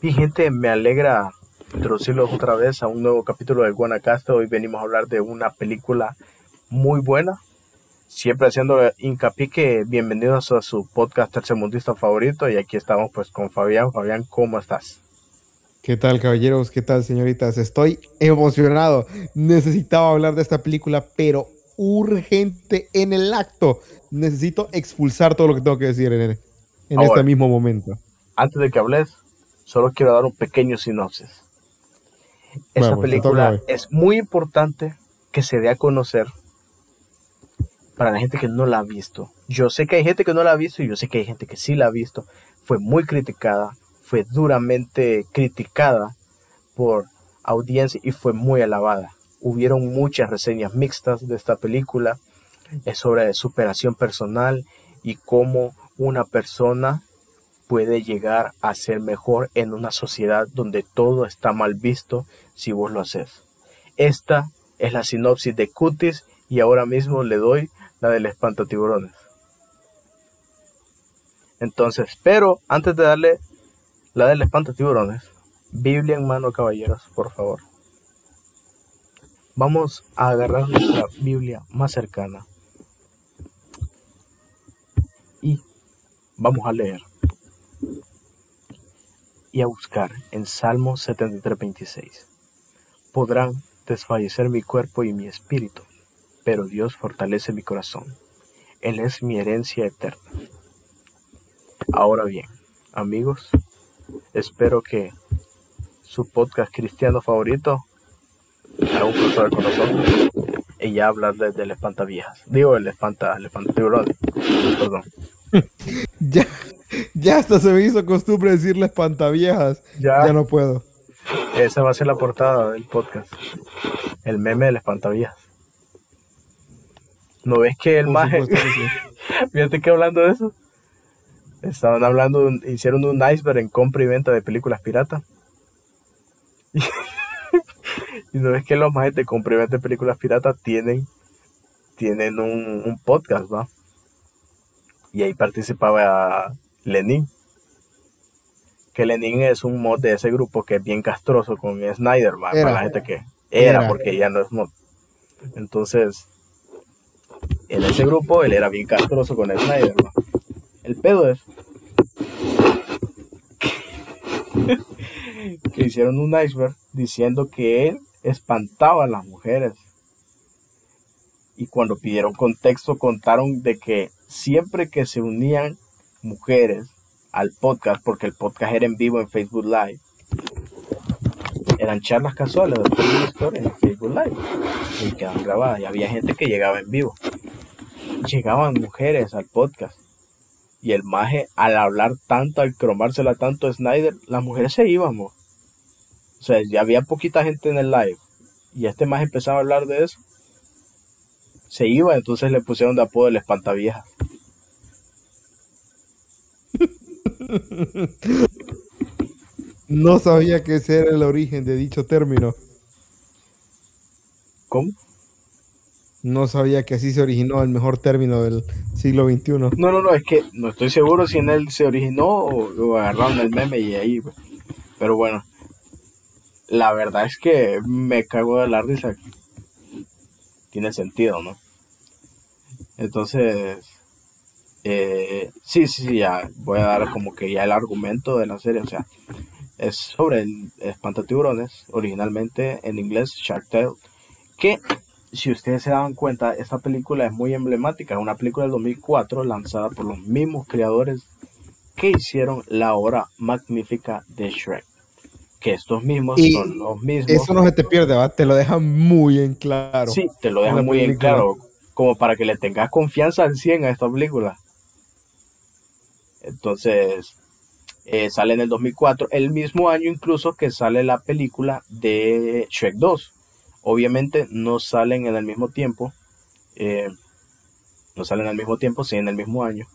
Mi gente, me alegra introducirlos otra vez a un nuevo capítulo de Guanacaste. Hoy venimos a hablar de una película muy buena. Siempre haciendo hincapié que bienvenidos a su podcast tercermundista favorito. Y aquí estamos pues con Fabián. Fabián, ¿cómo estás? ¿Qué tal, caballeros? ¿Qué tal, señoritas? Estoy emocionado. Necesitaba hablar de esta película, pero urgente en el acto. Necesito expulsar todo lo que tengo que decir en, en este mismo momento. Antes de que hables, solo quiero dar un pequeño sinopsis. Esta película es muy importante que se dé a conocer para la gente que no la ha visto. Yo sé que hay gente que no la ha visto y yo sé que hay gente que sí la ha visto. Fue muy criticada, fue duramente criticada por audiencia y fue muy alabada. Hubieron muchas reseñas mixtas de esta película. Es sobre superación personal y cómo una persona puede llegar a ser mejor en una sociedad donde todo está mal visto si vos lo haces. Esta es la sinopsis de Cutis y ahora mismo le doy la del espantatiburones. Entonces, pero antes de darle la del espantatiburones, Biblia en mano, caballeros, por favor. Vamos a agarrar nuestra Biblia más cercana y vamos a leer a buscar en Salmo 73:26. Podrán desfallecer mi cuerpo y mi espíritu, pero Dios fortalece mi corazón. Él es mi herencia eterna. Ahora bien, amigos, espero que su podcast cristiano favorito haga un crossover con nosotros y ya hablar desde el espantaviejas. Digo, el espanta, el espantatiburón. Perdón. ya, ya hasta se me hizo costumbre decirle espantaviejas. Ya. ya no puedo. Esa va a ser la portada del podcast. El meme del espantaviejas. ¿No ves que el maje... Fíjate que hablando de eso. Estaban hablando, hicieron un iceberg en compra y venta de películas piratas. Y, no ves que los majes de compra y venta de películas piratas tienen, tienen un, un podcast, ¿va? Y ahí participaba Lenin. Que Lenin es un mod de ese grupo que es bien castroso con Snyder, para la gente que era, porque ya no es mod. Entonces, en ese grupo él era bien castroso con Snyder. El pedo es que hicieron un iceberg diciendo que él espantaba a las mujeres. Y cuando pidieron contexto contaron de que siempre que se unían mujeres al podcast, porque el podcast era en vivo en Facebook Live, eran charlas casuales de en Facebook Live y quedaban grabadas y había gente que llegaba en vivo. Llegaban mujeres al podcast y el maje al hablar tanto, al cromársela tanto a Snyder, las mujeres se iban. O sea, ya había poquita gente en el live y este maje empezaba a hablar de eso. Se iba, entonces le pusieron de apodo el espantavieja. No sabía que ese era el origen de dicho término. ¿Cómo? No sabía que así se originó el mejor término del siglo XXI. No, no, no, es que no estoy seguro si en él se originó o, agarraron el meme y ahí. Pues. Pero bueno, la verdad es que me cago de la risa. Tiene sentido, ¿no? Entonces, eh, sí, sí, sí, ya voy a dar como que ya el argumento de la serie, o sea, es sobre el espantatiburones, originalmente en inglés Shark Tale, que si ustedes se dan cuenta, esta película es muy emblemática, es una película del 2004 lanzada por los mismos creadores que hicieron la obra magnífica de Shrek. Que estos mismos son los mismos. Eso no se te pierde, ¿va? te lo dejan muy en claro. Sí, te lo dejan muy en claro, como para que le tengas confianza al 100 a esta película. Entonces, eh, sale en el 2004, el mismo año incluso que sale la película de Shrek 2. Obviamente no salen en el mismo tiempo, eh, no salen al mismo tiempo, sí en el mismo año.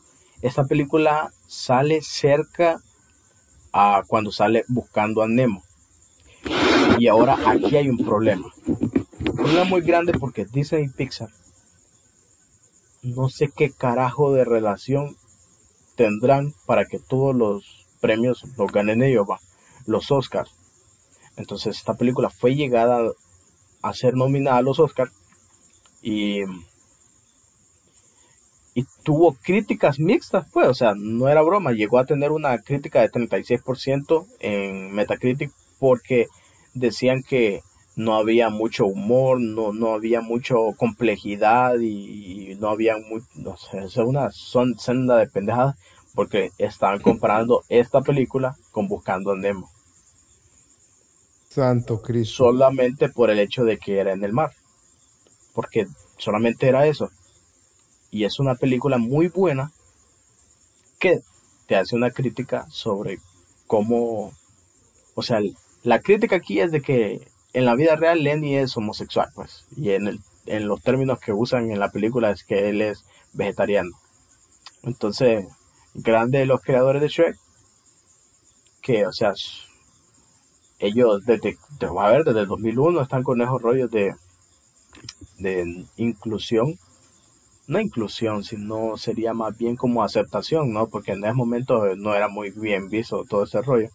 Esta película sale cerca a cuando sale Buscando a Nemo. Y ahora aquí hay un problema. Un problema muy grande porque Disney y Pixar no sé qué carajo de relación tendrán para que todos los premios los ganen ellos. los Oscars. Entonces esta película fue llegada a ser nominada a los Oscars y, y tuvo críticas mixtas, pues, o sea, no era broma, llegó a tener una crítica de 36% en Metacritic porque decían que no había mucho humor, no, no había mucha complejidad y, no había muy, no sé, es una son senda de pendejadas porque estaban comparando esta película con Buscando a Nemo. Santo Cristo. Solamente por el hecho de que era en el mar. Porque solamente era eso. Y es una película muy buena que te hace una crítica sobre cómo, o sea, la crítica aquí es de que en la vida real Lenny es homosexual, pues, y en, el, en los términos que usan en la película es que él es vegetariano. Entonces, grande de los creadores de Shrek, que, o sea, ellos desde, te a ver, desde el 2001 están con esos rollos de, de inclusión, no inclusión, sino sería más bien como aceptación, ¿no? Porque en ese momento no era muy bien visto todo ese rollo.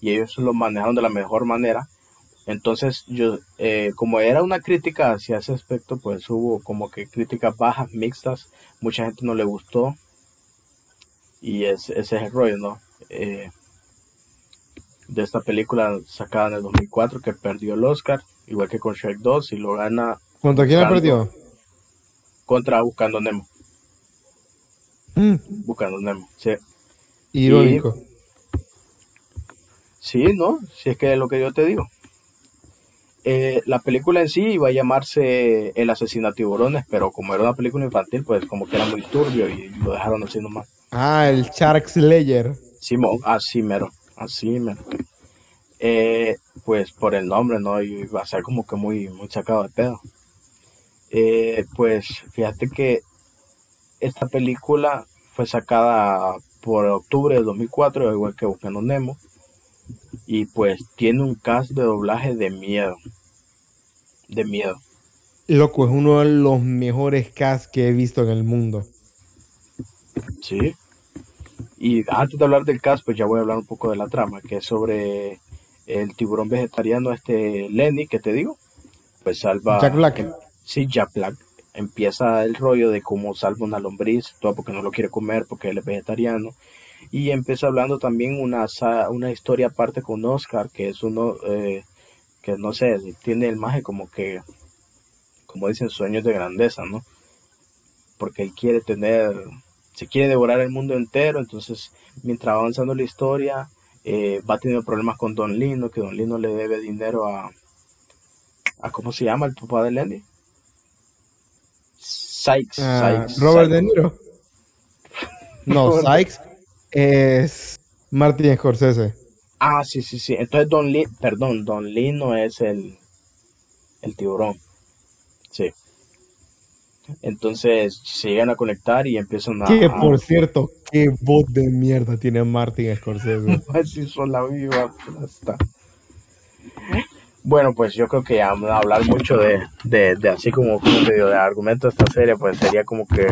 Y ellos lo manejaron de la mejor manera. Entonces, yo, eh, como era una crítica hacia ese aspecto, pues hubo como que críticas bajas, mixtas. Mucha gente no le gustó. Y ese es el rollo, ¿no? Eh, de esta película sacada en el 2004 que perdió el Oscar, igual que con Shrek 2 y lo gana. ¿Contra quién la perdió? Contra Buscando Nemo. Mm. Buscando Nemo, sí. Irónico. sí, ¿no? Si es que es lo que yo te digo. Eh, la película en sí iba a llamarse El asesino tiburones, pero como era una película infantil, pues como que era muy turbio y lo dejaron así nomás. Ah, el Shark Slayer. Simón, así mero así, me, eh, pues por el nombre, ¿no? Y va a ser como que muy, muy sacado de pedo. Eh, pues fíjate que esta película fue sacada por octubre de 2004, igual que Buscando Nemo. Y pues tiene un cast de doblaje de miedo. De miedo. Loco, es uno de los mejores casts que he visto en el mundo. Sí, y antes de hablar del cast, pues ya voy a hablar un poco de la trama, que es sobre el tiburón vegetariano, este Lenny, que te digo, pues salva... Jack Black. sí, Jack Black. Empieza el rollo de cómo salva una lombriz, todo porque no lo quiere comer, porque él es vegetariano. Y empieza hablando también una, una historia aparte con Oscar, que es uno eh, que no sé, tiene el maje como que, como dicen, sueños de grandeza, ¿no? Porque él quiere tener se quiere devorar el mundo entero, entonces mientras va avanzando la historia, eh, va teniendo problemas con Don Lino, que Don Lino le debe dinero a, a ¿cómo se llama el papá de Lenny? Sykes. Ah, Robert De Niro. No, Sykes es Martin Scorsese. Ah, sí, sí, sí. Entonces Don Lino, perdón, Don Lino es el, el tiburón. Sí. Entonces se llegan a conectar y empiezan a. Que por cierto, qué voz de mierda tiene Martin Scorsese. Así son la viva plasta. Bueno, pues yo creo que hablar mucho de, de, así como, como te digo, de argumento de esta serie, pues sería como que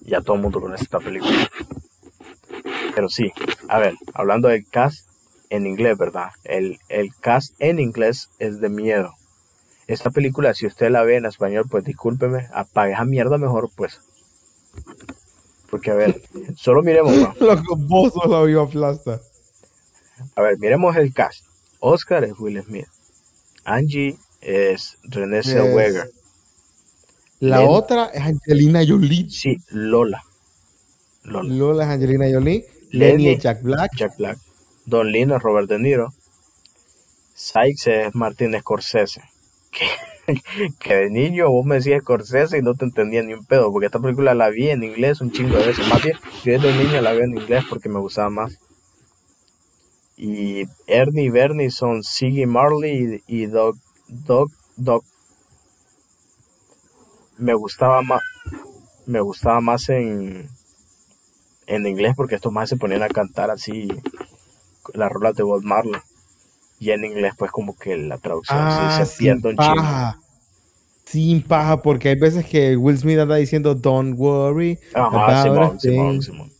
ya todo el mundo conoce esta película. Pero sí, a ver, hablando del cast en inglés, ¿verdad? El, el cast en inglés es de miedo. Esta película, si usted la ve en español, pues discúlpeme, apague esa mierda mejor, pues. Porque, a ver, solo miremos. Vos la viva plasta. A ver, miremos el cast. Oscar es Will Smith. Angie es René Zellweger. La otra es Angelina Jolie. Sí, Lola. Lola. Lola es Angelina Jolie. Lenny, es Jack Black. Jack Black. Don Lino es Robert De Niro. Sykes es Martin Scorsese que, de niño vos me decías Scorsese y no te entendía ni un pedo, porque esta película la vi en inglés un chingo de veces. Más bien, yo desde niño la vi en inglés porque me gustaba más. Y Ernie y Bernie son Siggy Marley y, Doc, Doc, Doc. Me gustaba más, me gustaba más en, en inglés porque estos más se ponían a cantar así las rolas de Bob Marley. Y en inglés, pues como que la traducción ah, se pierde un paja. Sin paja, porque hay veces que Will Smith anda diciendo Don't worry. Ajá, Simón, Simón, Simón.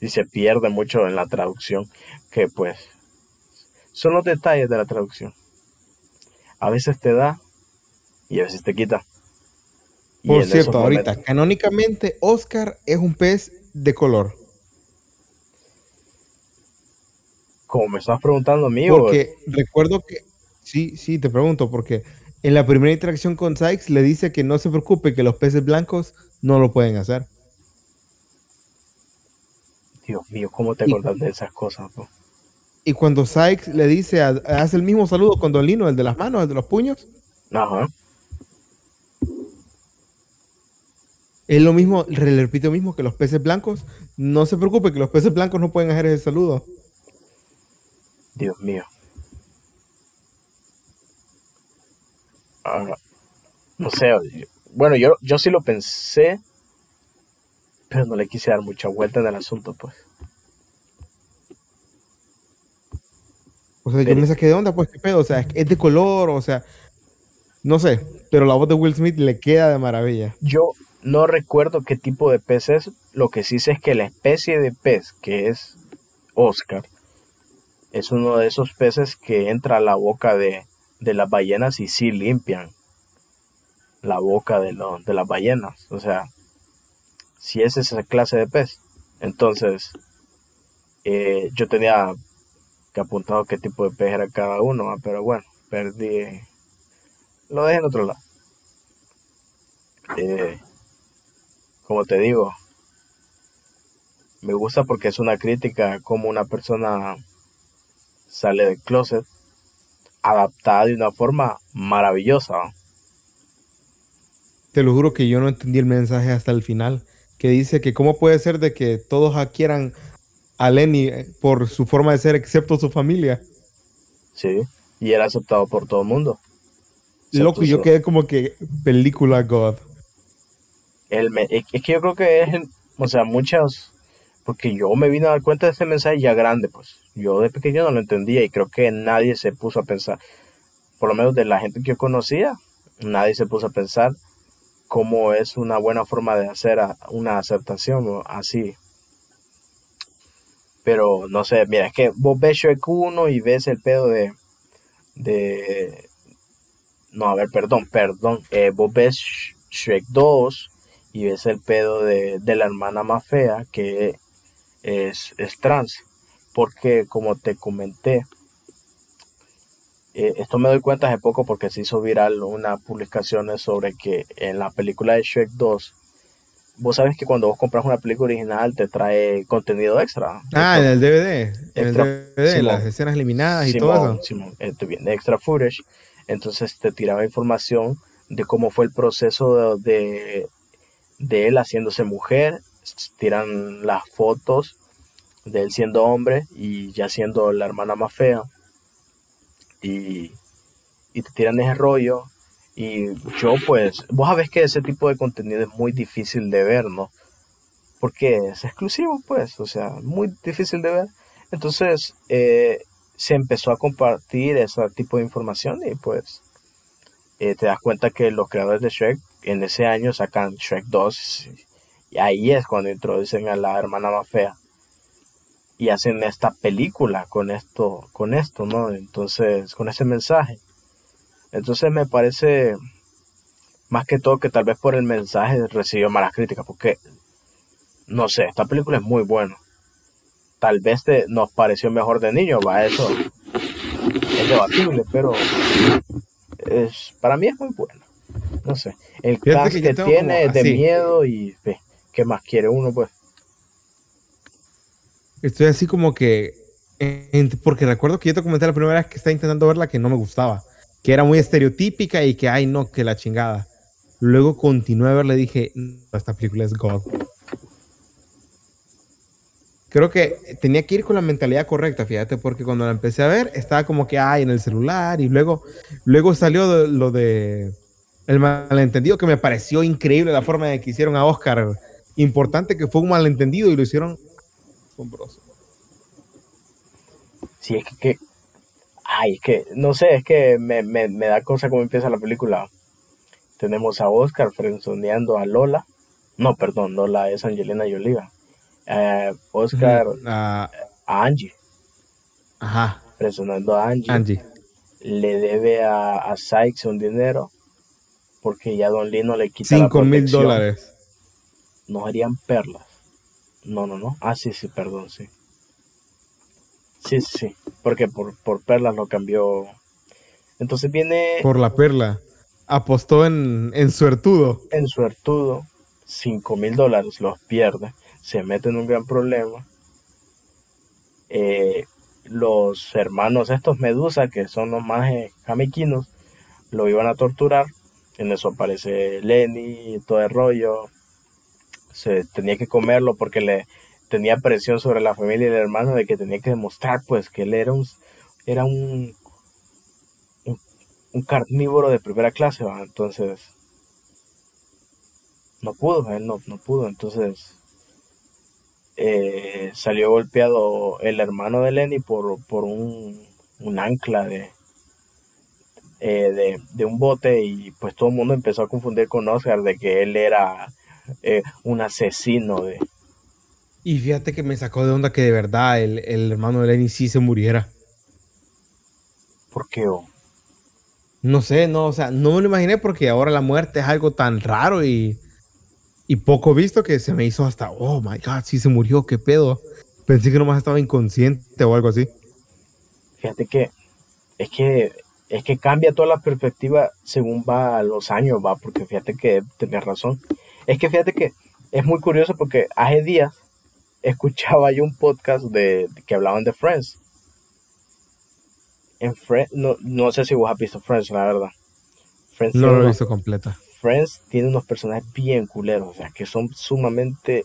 y se pierde mucho en la traducción, que pues son los detalles de la traducción. A veces te da y a veces te quita. Por cierto, ahorita, canónicamente, Oscar es un pez de color. Como me estás preguntando, amigo. Porque recuerdo que, sí, sí, te pregunto, porque en la primera interacción con Sykes le dice que no se preocupe, que los peces blancos no lo pueden hacer. Dios mío, ¿cómo te acuerdas de esas cosas? Y cuando Sykes le dice, hace el mismo saludo con Dolino, el de las manos, el de los puños. Ajá. Es lo mismo, le repito mismo que los peces blancos. No se preocupe que los peces blancos no pueden hacer ese saludo. Dios mío. Ah, no sé, bueno, yo, yo sí lo pensé, pero no le quise dar mucha vuelta en el asunto, pues. O sea, yo me saqué de onda, pues, qué pedo, o sea, es de color, o sea, no sé, pero la voz de Will Smith le queda de maravilla. Yo no recuerdo qué tipo de pez es, lo que sí sé es que la especie de pez que es Oscar es uno de esos peces que entra a la boca de, de las ballenas y sí limpian la boca de, de las ballenas. O sea, si es esa clase de pez. Entonces, eh, yo tenía que apuntado qué tipo de pez era cada uno, pero bueno, perdí. Lo dejé en otro lado. Eh, como te digo, me gusta porque es una crítica como una persona sale del closet adaptada de una forma maravillosa. Te lo juro que yo no entendí el mensaje hasta el final, que dice que cómo puede ser de que todos quieran a Lenny eh, por su forma de ser, excepto su familia. Sí, y era aceptado por todo el mundo. Loco, yo quedé como que película God. El es que yo creo que es, o sea, muchas, porque yo me vine a dar cuenta de este mensaje ya grande, pues. Yo de pequeño no lo entendía y creo que nadie se puso a pensar, por lo menos de la gente que yo conocía, nadie se puso a pensar cómo es una buena forma de hacer una aceptación así. Pero no sé, mira, es que vos ves Shrek 1 y ves el pedo de. de no, a ver, perdón, perdón. Eh, vos ves Shrek 2 y ves el pedo de, de la hermana más fea que es, es trans. Porque, como te comenté, eh, esto me doy cuenta hace poco porque se hizo viral una publicación sobre que en la película de Shrek 2, vos sabes que cuando vos compras una película original te trae contenido extra. Ah, en el DVD. En el DVD, las escenas eliminadas y todo eso. Simón, viene extra footage. Entonces te tiraba información de cómo fue el proceso de, de, él haciéndose mujer. Tiran las fotos de él siendo hombre y ya siendo la hermana más fea y, te tiran ese rollo. Y yo pues, vos sabés que ese tipo de contenido es muy difícil de ver, ¿no? Porque es exclusivo, pues, o sea, muy difícil de ver. Entonces, eh, se empezó a compartir ese tipo de información y pues eh, te das cuenta que los creadores de Shrek en ese año sacan Shrek 2 y ahí es cuando introducen a la hermana más fea y hacen esta película con esto, con esto, ¿no? Entonces, con ese mensaje. Entonces me parece más que todo que tal vez por el mensaje recibió malas críticas, porque no sé, esta película es muy buena. Tal vez te, nos pareció mejor de niño, va, eso es debatible, pero es, para mí es muy bueno. No sé, el cast que, tiene es de miedo y ve, ¿qué más quiere uno, pues? Estoy así como que. porque recuerdo que yo te comenté la primera vez que estaba intentando verla que no me gustaba. Que era muy estereotípica y que, ay, no, que la chingada. Luego continué a verla y dije, esta película es God. Creo que tenía que ir con la mentalidad correcta, fíjate, porque cuando la empecé a ver estaba como que, ay, en el celular y luego, luego salió lo de el malentendido que me pareció increíble la forma de que hicieron a Oscar. Importante que fue un malentendido y lo hicieron asombroso. Sí, es que, ay, es que, no sé, es que me, da cosa cómo empieza la película. Tenemos a Oscar frenzoneando a Lola. No, perdón, Lola es Angelina Jolie. Eh, Oscar a Angie. Ajá. Presionando a Angie. Angie. Le debe a, a Sykes un dinero porque ya Don Lino le quita 5 mil dólares. No harían perlas. No, no, no. Ah, sí, sí, perdón, sí. Sí, sí, porque por, por perlas lo cambió. Entonces viene... Por la perla. Apostó en, en suertudo. En suertudo. 5 mil dólares los pierde. Se mete en un gran problema. Eh, los hermanos estos Medusa, que son los más jamiquinos, lo iban a torturar. En eso aparece Lenny todo el rollo. Se tenía que comerlo porque le tenía presión sobre la familia y el hermano de que tenía que demostrar pues que él era un era un un, carnívoro de primera clase, entonces no pudo, él no, no pudo, entonces eh, salió golpeado el hermano de Lenny por, por un, un ancla de, eh, de, un bote y pues todo el mundo empezó a confundir con Oscar de que él era eh, un asesino de... Y fíjate que me sacó de onda que de verdad el, hermano de Lenny sí se muriera. ¿Por qué? No sé, no, o sea, no me lo imaginé porque ahora la muerte es algo tan raro y y poco visto que se me hizo hasta, oh my god, sí se murió, qué pedo. Pensé que nomás estaba inconsciente o algo así. Fíjate que es que es que cambia toda la perspectiva según va los años, va, porque fíjate que tenías razón. Es que fíjate que es muy curioso porque hace días escuchaba yo un podcast de, que hablaban de Friends. En Friends, no, no sé si vos has visto Friends, la verdad. Friends no lo he visto completa. Friends tiene unos personajes bien culeros, o sea, que son sumamente...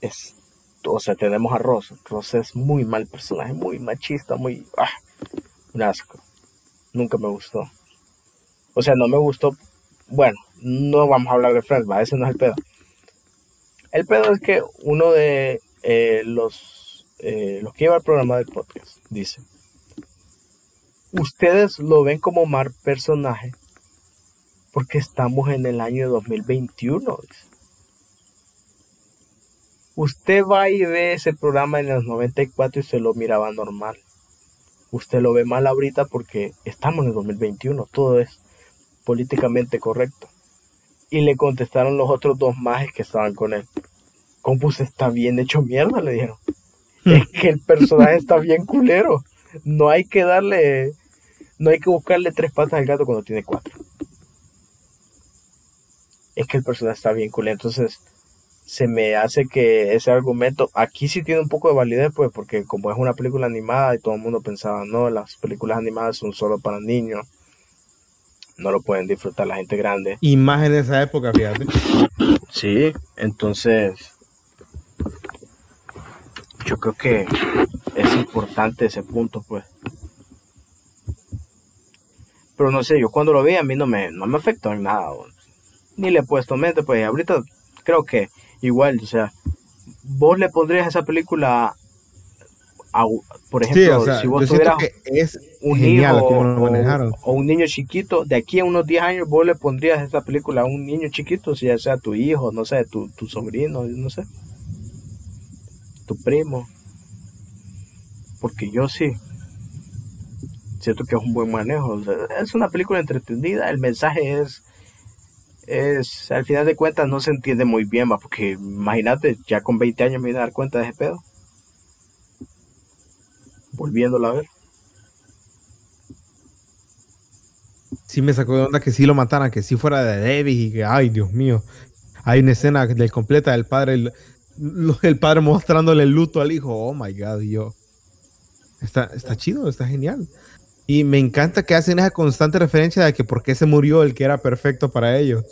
Es, o sea, tenemos a Ross. Ross es muy mal personaje, muy machista, muy... Ah, un asco. Nunca me gustó. O sea, no me gustó... Bueno, no vamos a hablar de Friends, va, ese no es el pedo. El pedo es que uno de eh, los, eh, los que lleva el programa del podcast dice, ustedes lo ven como mal personaje porque estamos en el año 2021. Usted va y ve ese programa en los 94 y se lo miraba normal. Usted lo ve mal ahorita porque estamos en el 2021, todo es políticamente correcto. Y le contestaron los otros dos majes que estaban con él. Compus está bien hecho mierda, le dijeron. es que el personaje está bien culero. No hay que darle, no hay que buscarle tres patas al gato cuando tiene cuatro es que el personaje está bien cool. Entonces, se me hace que ese argumento aquí sí tiene un poco de validez, pues, porque como es una película animada y todo el mundo pensaba, no, las películas animadas son solo para niños, no lo pueden disfrutar la gente grande. Y más en esa época, fíjate. Sí, entonces, yo creo que es importante ese punto, pues. Pero no sé, yo cuando lo vi a mí no me, no me afectó en nada ni le he puesto mente, pues ahorita creo que igual, o sea, vos le pondrías esa película a, por ejemplo, si vos tuvieras es un genial hijo o, un niño chiquito, de aquí a unos 10 años vos le pondrías esa película a un niño chiquito, si ya sea tu hijo, no sé, tu, tu sobrino, no sé, tu primo, porque yo sí. Siento que es un buen manejo. es una película entretenida, el mensaje es es, al final de cuentas no se entiende muy bien, ¿va? porque imagínate, ya con 20 años me voy a dar cuenta de ese pedo. Volviéndola a ver. Sí me sacó de onda que sí lo mataran, que sí fuera de David y que, ay, Dios mío. Hay una escena del completa del padre, el, padre mostrándole el luto al hijo. Oh my God, yo. Está, está chido, está genial. Y me encanta que hacen esa constante referencia de que por qué se murió el que era perfecto para ellos.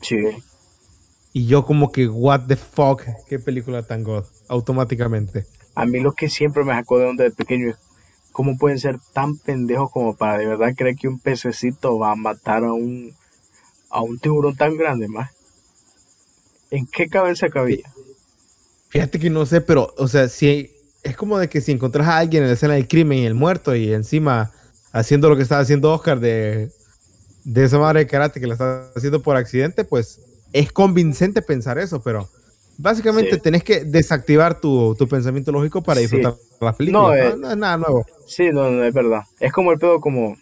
Sí. Y yo como que, what the fuck, qué película tan god, automáticamente. A mí lo que siempre me sacó de onda de pequeño es cómo pueden ser tan pendejos como para de verdad creer que un pececito va a matar a un, a un tiburón tan grande, más. ¿En qué cabeza cabía? Fíjate que no sé, pero, o sea, si es como de que si encontrás a alguien en la escena del crimen y el muerto y encima haciendo lo que estaba haciendo Oscar de, esa madre de karate que la está haciendo por accidente, pues es convincente pensar eso, pero Básicamente tenés que desactivar tu, pensamiento lógico para disfrutar las películas. Eh, no, es nada nuevo. Sí, no, no, es verdad. Es como el pedo como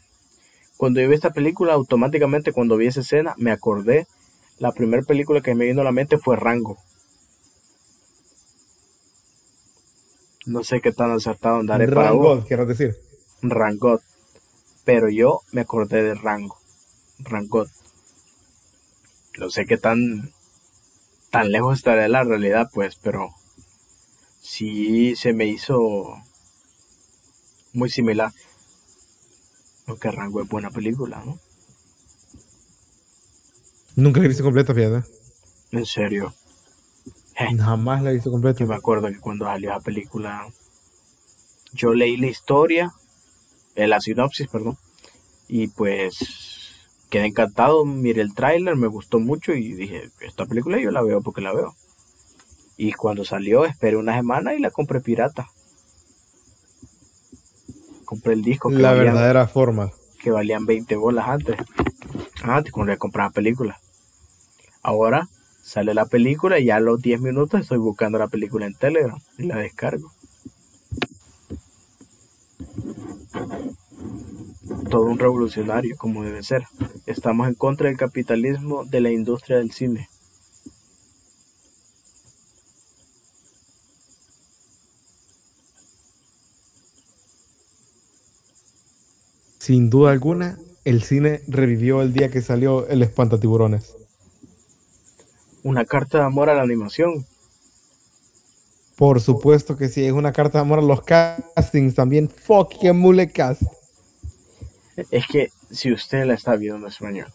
cuando yo vi esta película, automáticamente cuando vi esa escena, me acordé. La primera película que me vino a la mente fue Rango. No sé qué tan acertado andaré para Rango, quiero decir. Rangot. Pero yo me acordé de Rango. Rangot. No sé qué tan tan lejos estará de la realidad, pues, pero sí se me hizo muy similar. Aunque Rango es buena película, ¿no? Nunca la he visto completa, fíjate. En serio. Jamás la he visto completa. Yo me acuerdo que cuando salió la película, yo leí la historia, eh, la sinopsis, perdón, y pues quedé encantado, miré el tráiler, me gustó mucho y dije, esta película yo la veo porque la veo. Y cuando salió, esperé una semana y la compré pirata compré el disco. la verdadera forma. Que valían 20 bolas antes. Antes, cuando le compraba películas. Ahora sale la película y ya a los 10 minutos estoy buscando la película en Telegram y la descargo. Todo un revolucionario, como debe ser. Estamos en contra del capitalismo de la industria del cine. Sin duda alguna, el cine revivió el día que salió El Espantatiburones. Una carta de amor a la animación. Por supuesto que sí, es una carta de amor a los castings también. Fucking mule cast. Es que si usted la está viendo en español,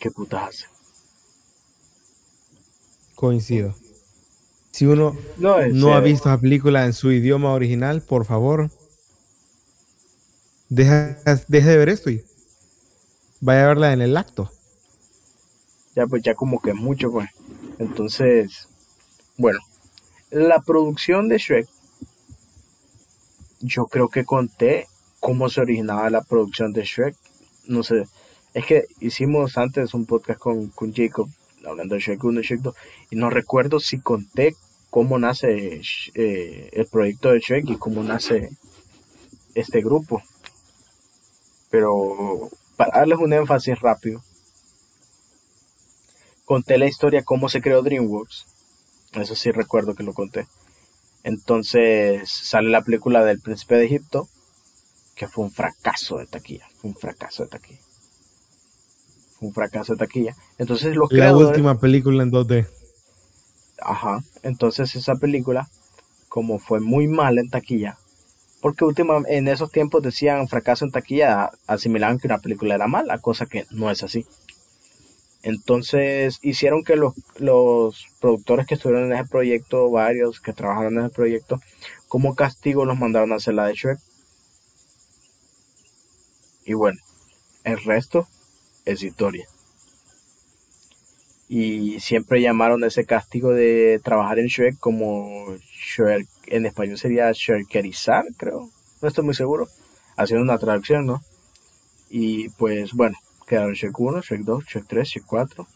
¿qué putas hace? Coincido. Si uno no, ha visto la película en su idioma original, por favor, deja, de ver esto y vaya a verla en el acto. Ya, pues ya como que mucho, pues. Entonces, bueno, la producción de Shrek, yo creo que conté cómo se originaba la producción de Shrek. No sé, es que hicimos antes un podcast con, con Jacob, hablando de Shrek 1 y Shrek 2, y no recuerdo si conté cómo nace eh, el proyecto de Shrek y cómo nace este grupo. Pero para darles un énfasis rápido, conté la historia cómo se creó DreamWorks. Eso sí recuerdo que lo conté. Entonces sale la película del Príncipe de Egipto, que fue un fracaso de taquilla. Fue un fracaso de taquilla. Fue un fracaso de taquilla. Entonces los La última película en 2D. Ajá. Entonces esa película, como fue muy mala en taquilla, porque últimamente en esos tiempos decían fracaso en taquilla, asimilaban que una película era mala, cosa que no es así. Entonces hicieron que los, los productores que estuvieron en ese proyecto, varios que trabajaron en ese proyecto, como castigo los mandaron a hacer la de Shrek. Y bueno, el resto es historia. Y siempre llamaron ese castigo de trabajar en Shrek como Shrek en español sería Sherkerizar, creo. No estoy muy seguro. Haciendo una traducción, ¿no? Y pues bueno, quedaron Shrek 1, Shrek 2, Shrek 3, Shrek 4,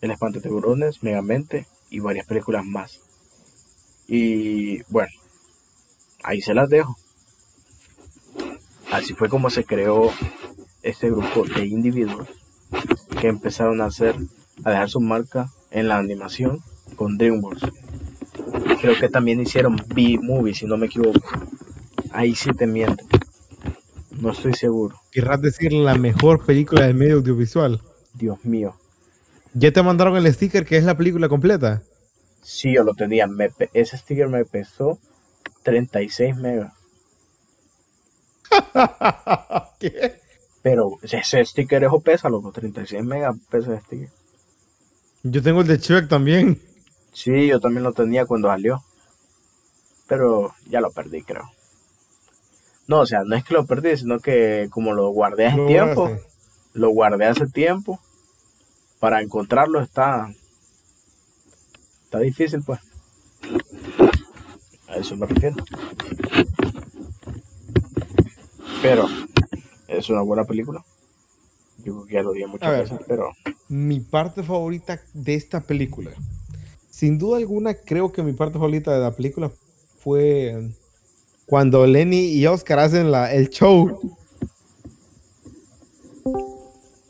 El Espanto de Tiburones, Megamente y varias películas más. Y bueno, ahí se las dejo. Así fue como se creó este grupo de individuos que empezaron a hacer, a dejar su marca en la animación con DreamWorks creo que también hicieron B-Movie, si no me equivoco. Ahí sí te miento. No estoy seguro. ¿Querrás decir la mejor película del medio audiovisual? Dios mío. ¿Ya te mandaron el sticker que es la película completa? Sí, yo lo tenía. ese sticker me pesó 36 megas. ¿Qué? Pero ese sticker es pesa, loco. 36 megas pesa el sticker. Yo tengo el de Shrek también. Sí, yo también lo tenía cuando salió. Pero ya lo perdí, creo. No, o sea, no es que lo perdí, sino que como lo guardé hace tiempo, lo guardé hace tiempo, para encontrarlo está, está difícil, pues. A eso me refiero. Pero es una buena película. Yo creo que ya lo dije muchas veces, pero... Mi parte favorita de esta película. Sin duda alguna, creo que mi parte favorita de la película fue cuando Lenny y Oscar hacen la, el show.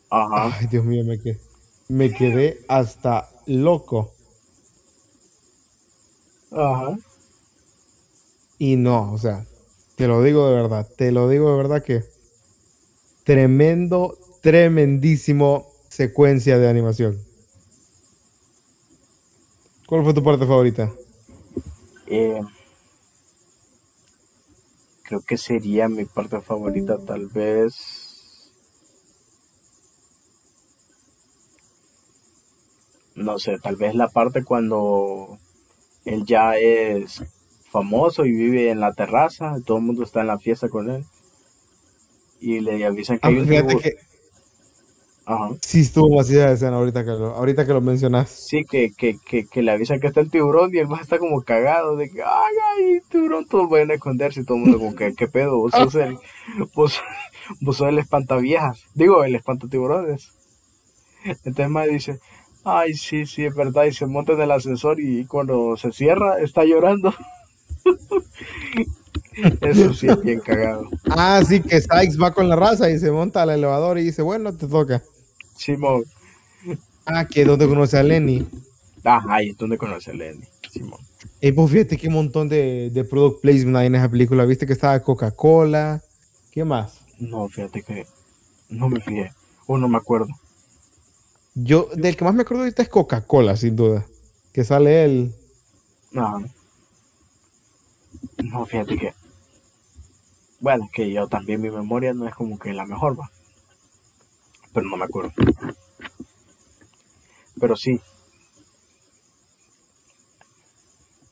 Ajá. Ay, Dios mío, me quedé, me quedé hasta loco. Ajá. Y no, o sea, te lo digo de verdad, te lo digo de verdad que tremendo, tremendísimo secuencia de animación. ¿Cuál fue tu parte favorita? Eh, creo que sería mi parte favorita, tal vez. No sé, tal vez la parte cuando él ya es famoso y vive en la terraza, todo el mundo está en la fiesta con él. Y le avisan que Ah, hay un tiburón. que Ajá. sí estuvo vacía esa escena ahorita que lo, ahorita que lo mencionas. Sí, que, que, que, que le avisan que está el tiburón y el más está como cagado de que, ay, ay, tiburón, todos van a esconderse y todo el mundo como que, ¿qué pedo? Vos sos el, vos, vos sos el espantaviejas, digo, el espantatiburones. Entonces más dice, ay, sí, sí, es verdad, y se monta en el ascensor y cuando se cierra está llorando. Eso sí es bien cagado. Ah, sí, que Sykes va con la raza y se monta al elevador y dice, bueno, te toca. Simón, Ah, que donde conoce a Lenny. ajá, y es donde conoce a Lenny. Simón. Y pues fíjate qué montón de, de product placement hay en esa película. Viste que estaba Coca-Cola. ¿Qué más? No, fíjate que no me fijé, o no me acuerdo. Yo, del que más me acuerdo ahorita es Coca-Cola, sin duda. Que sale él. No. No, fíjate que. Bueno, es que yo también mi memoria no es como que la mejor, va. Pero no me acuerdo. Pero sí.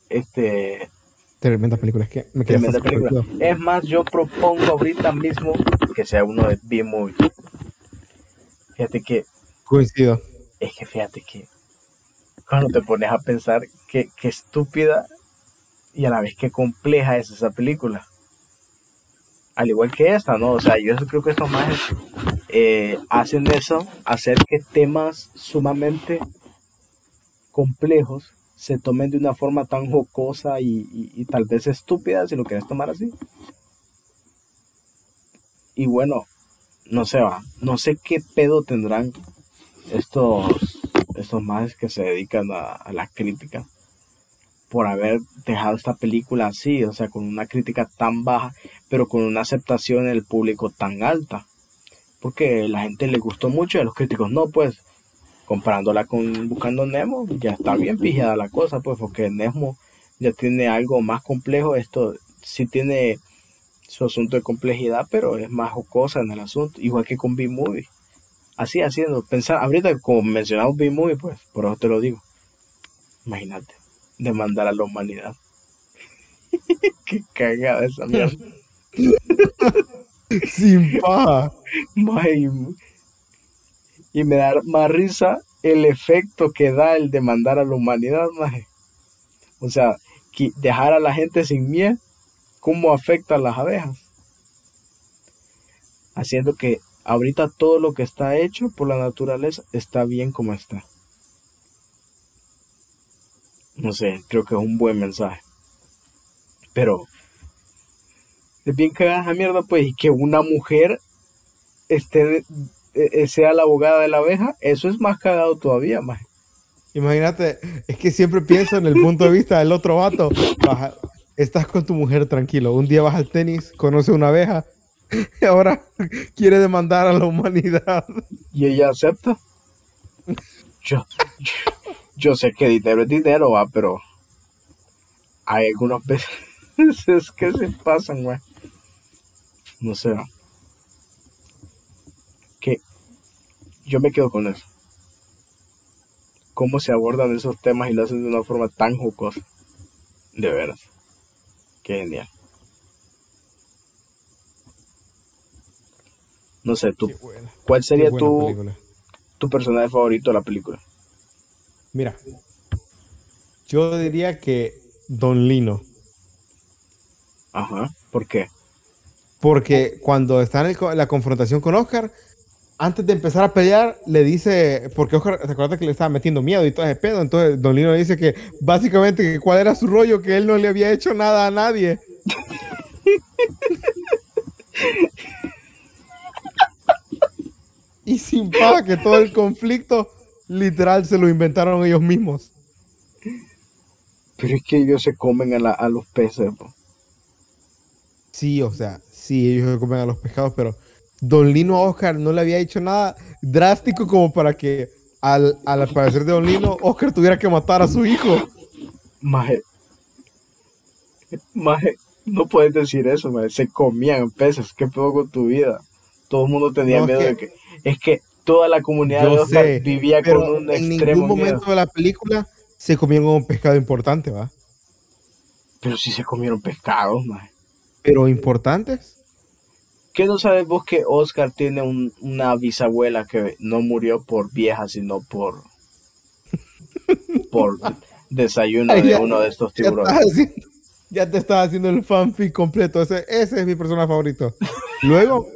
Este. Tremenda película. Es que me quedé Tremenda película. Es más, yo propongo ahorita mismo que sea uno de B-Movie. Fíjate que. Coincido. Es que fíjate que. Cuando te pones a pensar que, que estúpida y a la vez que compleja es esa película. Al igual que esta, ¿no? O sea, yo creo que estos más hacen eso, hacer que temas sumamente complejos se tomen de una forma tan jocosa y tal vez estúpida, si lo quieres tomar así. Y bueno, no sé, va, no sé qué pedo tendrán estos, estos más que se dedican a, a la crítica por haber dejado esta película así, o sea, con una crítica tan baja, pero con una aceptación en el público tan alta. Porque la gente le gustó mucho y a los críticos no, pues, comparándola con Buscando Nemo, ya está bien pijada la cosa, pues, porque Nemo ya tiene algo más complejo, esto sí tiene su asunto de complejidad, pero es más jocosa en el asunto, igual que con B-Movie. Así haciendo, pensar, ahorita como mencionamos B-Movie, pues, por eso te lo digo. Imagínate, demandar a la humanidad. Qué cagada esa mierda. Sin paja. Y, me da más risa el efecto que da el demandar a la humanidad. O sea, dejar a la gente sin miel, ¿cómo afecta a las abejas? Haciendo que ahorita todo lo que está hecho por la naturaleza está bien como está. No sé, creo que es un buen mensaje. Pero es bien cagada esa mierda, pues, y que una mujer esté, eh, eh, sea la abogada de la abeja, eso es más cagado todavía, más. Imagínate, es que siempre pienso en el punto de vista del otro vato. Baja- estás con tu mujer tranquilo. Un día vas al tenis, conoce una abeja y ahora quiere demandar a la humanidad. Y ella acepta. Yo, yo, yo sé que dinero es dinero, va, pero hay algunas veces que se pasan, güey. No sé. Que yo me quedo con eso. Cómo se abordan esos temas y lo hacen de una forma tan jocosa. De veras. Qué genial. No sé, tú, ¿cuál sería tu, película. tu personaje favorito de la película? Mira, yo diría que Don Lino. Ajá. ¿Por qué? Porque cuando está en el la confrontación con Oscar, antes de empezar a pelear, le dice, porque Oscar, ¿te acuerdas que le estaba metiendo miedo y todo ese pedo? Entonces Don Lino le dice que básicamente que cuál era su rollo, que él no le había hecho nada a nadie. y sin paga que todo el conflicto literal se lo inventaron ellos mismos. Pero es que ellos se comen a, los peces. Sí, o sea, sí, ellos comen a los pescados, pero Don Lino a Oscar no le había hecho nada drástico como para que al, al aparecer de Don Lino, Oscar tuviera que matar a su hijo. Maje. Maje, no puedes decir eso, maje. Se comían peces. ¿Qué pedo con tu vida? Todo el mundo tenía miedo de que. Es que toda la comunidad de Oscar vivía con un en extremo. En ningún momento de la película se comieron un pescado importante, ¿va? Pero sí se comieron pescados, maje. ¿Pero importantes? ¿Qué no sabes vos que Oscar tiene una bisabuela que no murió por vieja, sino por por desayuno de uno de estos tiburones? Ya, te estaba haciendo el fanfic completo. Ese, ese es mi personaje favorito. Luego,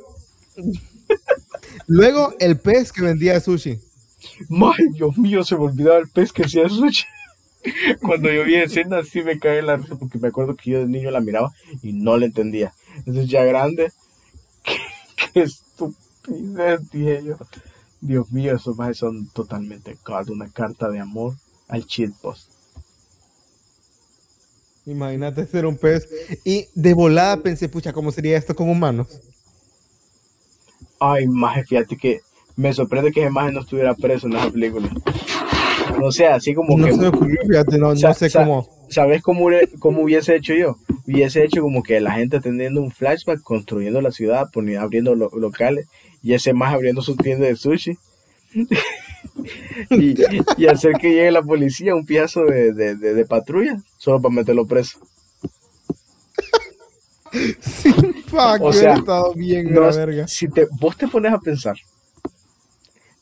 luego el pez que vendía sushi. Ay, Dios mío, se me olvidaba el pez que hacía sushi. Cuando yo vi escena, sí me cae la risa porque me acuerdo que yo de niño la miraba y no la entendía. Entonces, ya grande, qué, estupidez, dije yo. Dios mío, esos más son totalmente una carta de amor al cheat post. Imagínate ser un pez. Y de volada pensé, pucha, ¿cómo sería esto con humanos? Ay, maje, fíjate que me sorprende que ese maje no estuviera preso en esa película. O sea, así como no que. Se ocurrió, fíjate, no, no sé cómo. ¿Sabes cómo, cómo hubiese hecho yo? Hubiese hecho como que la gente teniendo un flashback, construyendo la ciudad, poniendo, abriendo locales, y ese más abriendo su tienda de sushi. y, hacer que llegue la policía, un piazo de, de, patrulla, solo para meterlo preso. Sí, o sea, estado bien no, verga. Si te, vos te pones a pensar,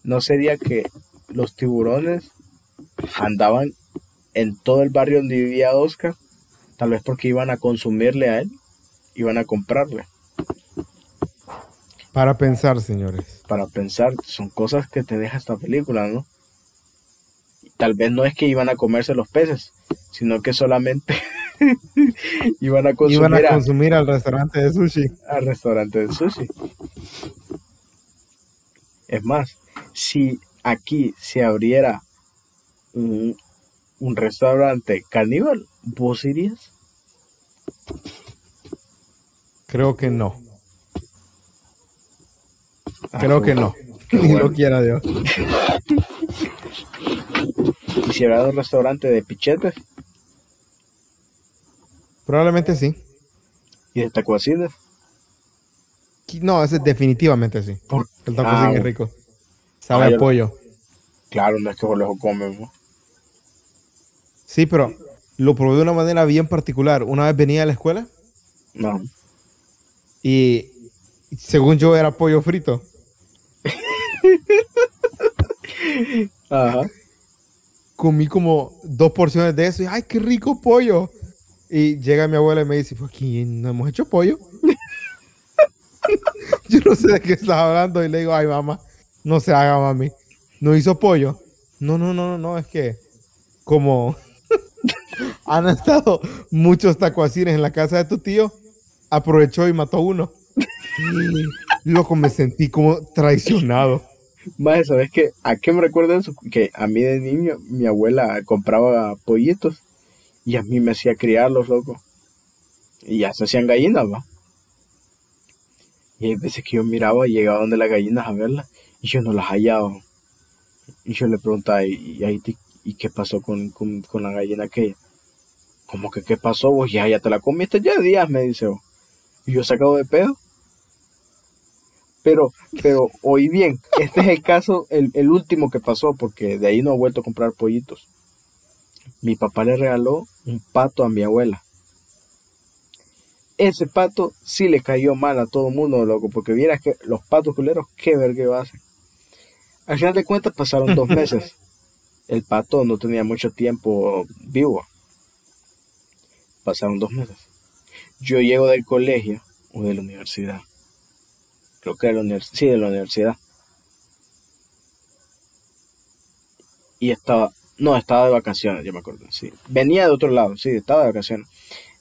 ¿no sería que los tiburones andaban en todo el barrio donde vivía Oscar, tal vez porque iban a consumirle a él, iban a comprarle. Para pensar, señores. Para pensar, son cosas que te deja esta película, ¿no? Tal vez no es que iban a comerse los peces, sino que solamente iban a consumir, iban a consumir al restaurante de sushi. Al restaurante de sushi. Es más, si aquí se abriera un, un restaurante caníbal, ¿vos irías? Creo que no. Creo que no. Ni lo quiera Dios. ¿Y si habrá un restaurante de pichetes? Probablemente sí. ¿Y de tacuacines? No, ese definitivamente sí. El tacuacín ah, es rico. Sabe a pollo. Claro, no es que lo comen, ¿no? Sí, pero lo probé de una manera bien particular. Una vez venía a la escuela. No. Y según yo era pollo frito. Ajá. Comí como dos porciones de eso y ¡ay, qué rico pollo! Y llega mi abuela y me dice, pues aquí no hemos hecho pollo. yo no sé de qué estás hablando y le digo, ay mamá, no se haga mami. ¿No hizo pollo? No, no, no, no, es que como han estado muchos tacuacines en la casa de tu tío, aprovechó y mató uno. loco, me sentí como traicionado. Más, ¿sabes qué? ¿A qué me recuerda eso? Que a mí de niño mi abuela compraba pollitos y a mí me hacía criarlos, loco. Y ya se hacían gallinas, va. Y hay veces que yo miraba y llegaba donde las gallinas a verlas y yo no las hallaba. Y yo le preguntaba, ¿y, ahí y qué pasó con, con, la gallina aquella? ¿Cómo que qué pasó vos? Ya, ya te la comiste ya días, me dice vos. Y yo sacado de pedo. Pero, pero, oí bien, este es el caso, el, el último que pasó, porque de ahí no he vuelto a comprar pollitos. Mi papá le regaló un pato a mi abuela. Ese pato sí le cayó mal a todo el mundo, loco, porque vieras que los patos culeros, qué verga hacen. Al final de cuentas pasaron dos meses. El pato no tenía mucho tiempo vivo. Pasaron dos meses. Yo llego del colegio o de la universidad. Creo que de la univers sí, de la universidad. Y estaba, no, estaba de vacaciones, yo me acuerdo, sí. Venía de otro lado, sí, estaba de vacaciones.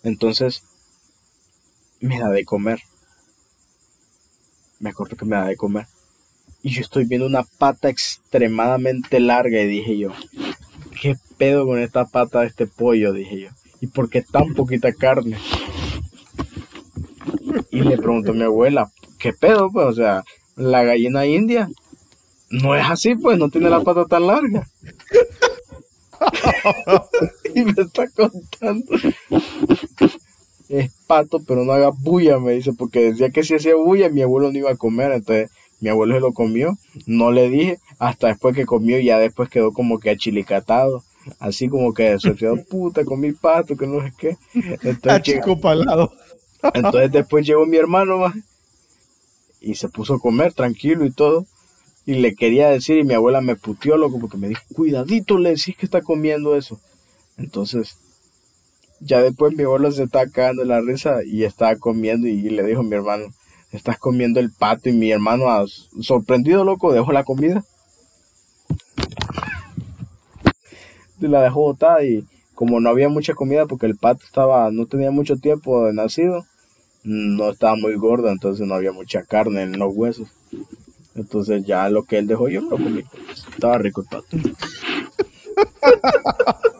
Entonces, me da de comer. Me acuerdo que me da de comer. Y yo estoy viendo una pata extremadamente larga y dije yo, ¿qué pedo con esta pata de este pollo? Dije yo. ¿Y por qué tan poquita carne? Y le pregunto a mi abuela, ¿qué pedo? Pues, o sea, la gallina india no es así, pues, no tiene la pata tan larga. y me está contando. Es pato, pero no haga bulla, me dice, porque decía que si hacía bulla, mi abuelo no iba a comer, entonces mi abuelo se lo comió, no le dije, hasta después que comió, ya después quedó como que achilicatado, así como que decepcionado, puta, comí pato, que no sé qué. Entonces, palado. entonces después llegó mi hermano más y se puso a comer tranquilo y todo. Y le quería decir, y mi abuela me puteó, loco, porque me dijo, cuidadito, le decís que está comiendo eso. Entonces, ya después mi abuelo se estaba cagando la risa y estaba comiendo y le dijo a mi hermano, estás comiendo el pato y mi hermano, ah, sorprendido, loco, dejó la comida. Y la dejó botada y como no había mucha comida porque el pato estaba, no tenía mucho tiempo de nacido, no estaba muy gordo, entonces no había mucha carne en los huesos. Entonces ya lo que él dejó yo lo comí. Estaba rico el pato.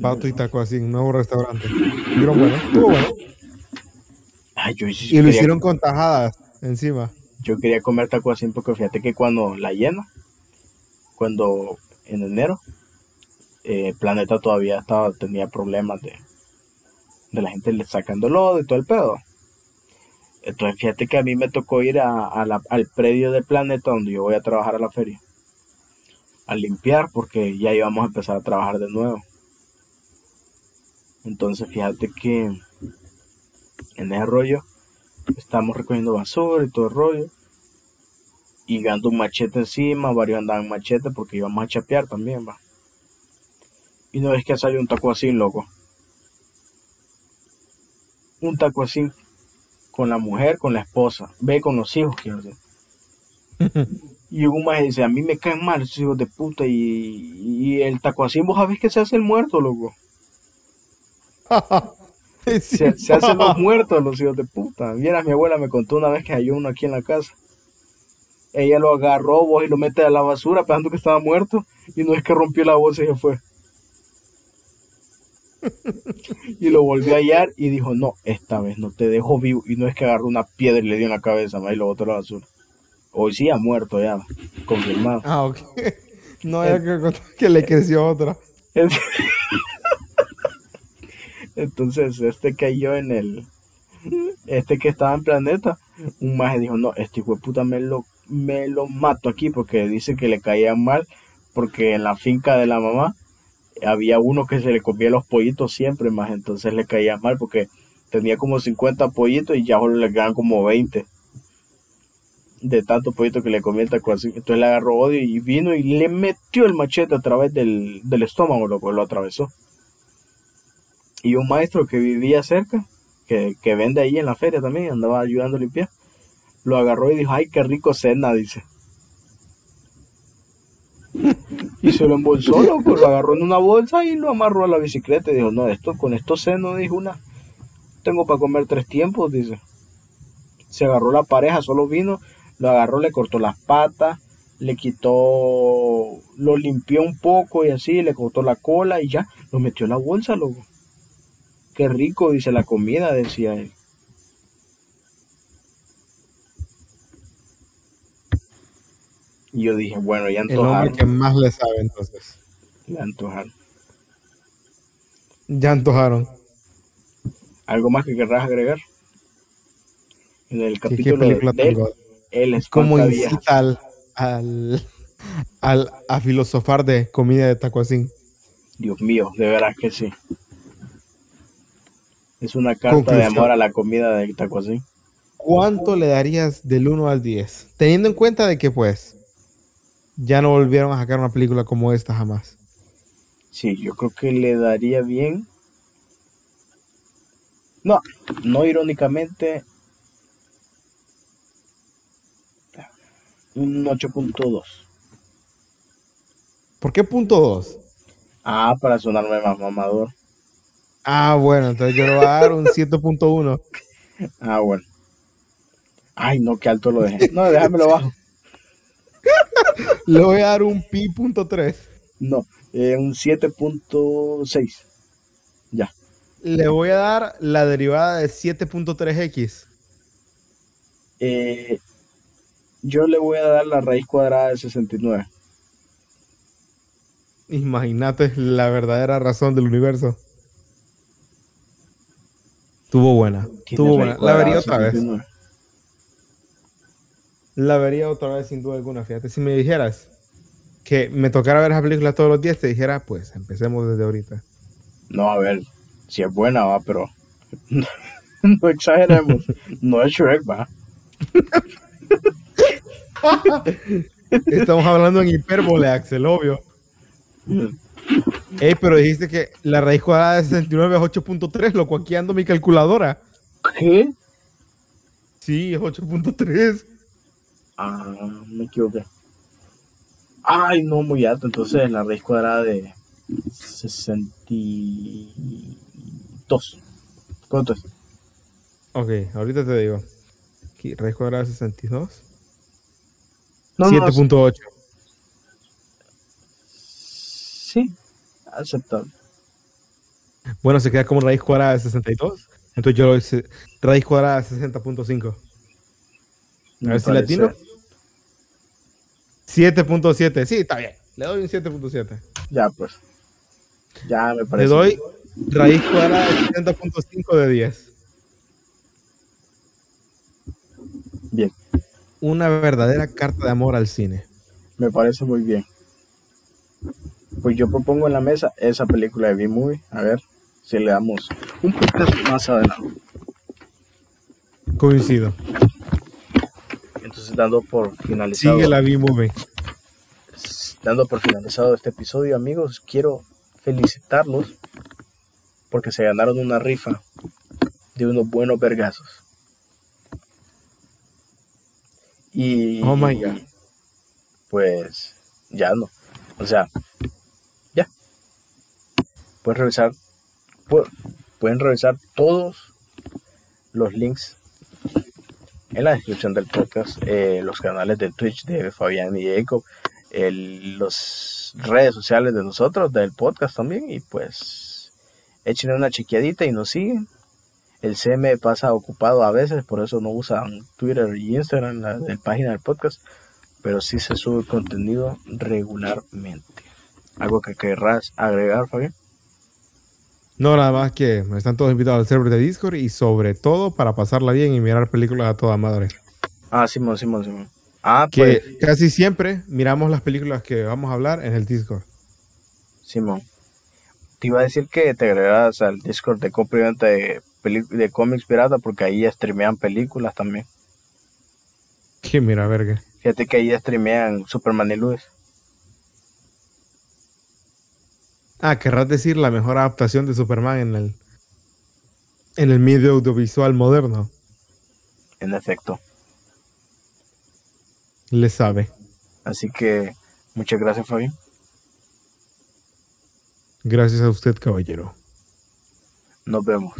Pato y taco así, un nuevo restaurante. ¿Vieron bueno? Estuvo bueno. y lo hicieron con tajadas encima. Yo quería comer taco así porque fíjate que cuando la llena, cuando en enero, eh, Planeta todavía estaba, tenía problemas de, de la gente sacándolo de todo el pedo. Entonces fíjate que a mí me tocó ir a, al predio del planeta donde yo voy a trabajar a la feria. A limpiar porque ya íbamos a empezar a trabajar de nuevo. Entonces fíjate que en ese rollo estamos recogiendo basura y todo el rollo. Y ganando un machete encima, varios andaban machete porque íbamos a chapear también, va. Y no es que salió un taco así, loco. Un taco así con la mujer, con la esposa, ve con los hijos, quiero decir. y un más dice, a mí me caen mal esos hijos de puta y, el taco así, vos sabés que se hace el muerto, loco. se, hacen los muertos los hijos de puta. Vieras, mi abuela me contó una vez que hay uno aquí en la casa. Ella lo agarró vos y lo mete a la basura pensando que estaba muerto y no es que rompió la bolsa y se fue y lo volvió a hallar y dijo, no, esta vez no te dejo vivo. Y no es que agarró una piedra y le dio en la cabeza, y lo botó a la basura. Hoy sí ha muerto ya, confirmado. Ah, ok. No era que, que le creció otra. Entonces, este cayó en el... Este que estaba en planeta, un maje dijo, no, este hijo de puta me lo, me lo mato aquí porque dice que le caía mal porque en la finca de la mamá había uno que se le comía los pollitos siempre más, entonces le caía mal porque tenía como 50 pollitos y ya solo le quedaban como 20 de tanto pollito que le comía el. Entonces le agarró odio y vino y le metió el machete a través del, estómago, lo, lo atravesó. Y un maestro que vivía cerca, que, que vende ahí en la feria también, andaba ayudando a limpiar, lo agarró y dijo, ay, qué rico cena, dice. Y se lo embolsó, loco, lo agarró en una bolsa y lo amarró a la bicicleta y dijo, no, esto con estos senos, dijo una, tengo para comer tres tiempos, dice. Se agarró la pareja, solo vino, lo agarró, le cortó las patas, le quitó, lo limpió un poco y así, le cortó la cola y ya, lo metió en la bolsa, loco. Qué rico, dice la comida, decía él. Y yo dije, bueno, ya antojaron. El que más le sabe entonces. Ya antojaron. Ya antojaron. ¿Algo más que querrás agregar? En el capítulo de él, es como incita al, al, a filosofar de comida de tacuacín. Dios mío, de veras que sí. Es una carta de amor a la comida de tacuacín. ¿Cuánto le darías del 1 al 10? Teniendo en cuenta de que pues ya no volvieron a sacar una película como esta jamás. Sí, yo creo que le daría bien. No, no irónicamente. Un 8.2. ¿Por qué punto 2? Ah, para sonarme más mamador. Ah, bueno, entonces yo le voy a dar un 7.1. Ah, bueno. Ay, no, qué alto lo dejé. No, déjamelo bajo. Le voy a dar un pi.3. No, eh, un 7.6. Ya. Le voy a dar la derivada de 7.3x. Eh, yo le voy a dar la raíz cuadrada de 69. Imagínate la verdadera razón del universo. Tuvo buena. Tuvo buena. La vería otra vez. La vería otra vez sin duda alguna. Fíjate, si me dijeras que me tocara ver esa película todos los días, te dijera, pues empecemos desde ahorita. No, a ver, si es buena, va, pero no exageremos. no es Shrek, va. Estamos hablando en hipérbole, Axel, obvio. Ey, pero dijiste que la raíz cuadrada de 69 es 8.3, loco, aquí ando mi calculadora. ¿Qué? Sí, es 8.3. Ah, me equivoqué. Ay, no, muy alto. Entonces la raíz cuadrada de 62. ¿Cuánto es? Ok, ahorita te digo. Aquí, raíz cuadrada de 62. No, no, 7.8. sí, aceptable. Bueno, se queda como raíz cuadrada de 62. Entonces yo lo hice raíz cuadrada de 60.5. A ver si latino. 7.7. Sí, está bien. Le doy un 7.7. Ya, pues. Ya me Le parece. doy raíz cuadrada de 70.5 de 10. Bien, Una verdadera carta de amor al cine. me parece muy bien. Pues yo propongo en la mesa esa película de B-Movie. A ver si le damos un podcast más adelante. Coincido. Entonces, dando por finalizado. Sigue la B-Movie. dando por finalizado este episodio, amigos, quiero felicitarlos porque se ganaron una rifa de unos buenos vergazos. Y Oh my God. pues ya no. O sea, ya. Pueden revisar pu- pueden revisar todos los links en la descripción del podcast, eh, los canales de Twitch de Fabián y Jacob, los redes sociales de nosotros, del podcast también, y pues echen una chequeadita y nos siguen. El CM pasa ocupado a veces, por eso no usan Twitter y Instagram, la, la página del podcast, pero sí se sube contenido regularmente. ¿Algo que querrás agregar, Fabián? No, nada más que están todos invitados al server de Discord y sobre todo para pasarla bien y mirar películas a toda madre. Ah, Simón, Simón, Simón. Ah, Que pues, casi siempre miramos las películas que vamos a hablar en el Discord. Simón. Te iba a decir que te agregaras al Discord de compra y venta de, de cómics pirata porque ahí streamean películas también. Que mira, verga. Fíjate que ahí streamean Superman y Luis. Ah, querrás decir la mejor adaptación de Superman en el en el medio audiovisual moderno. En efecto. Le sabe. Así que muchas gracias, Fabián. Gracias a usted, caballero. Nos vemos.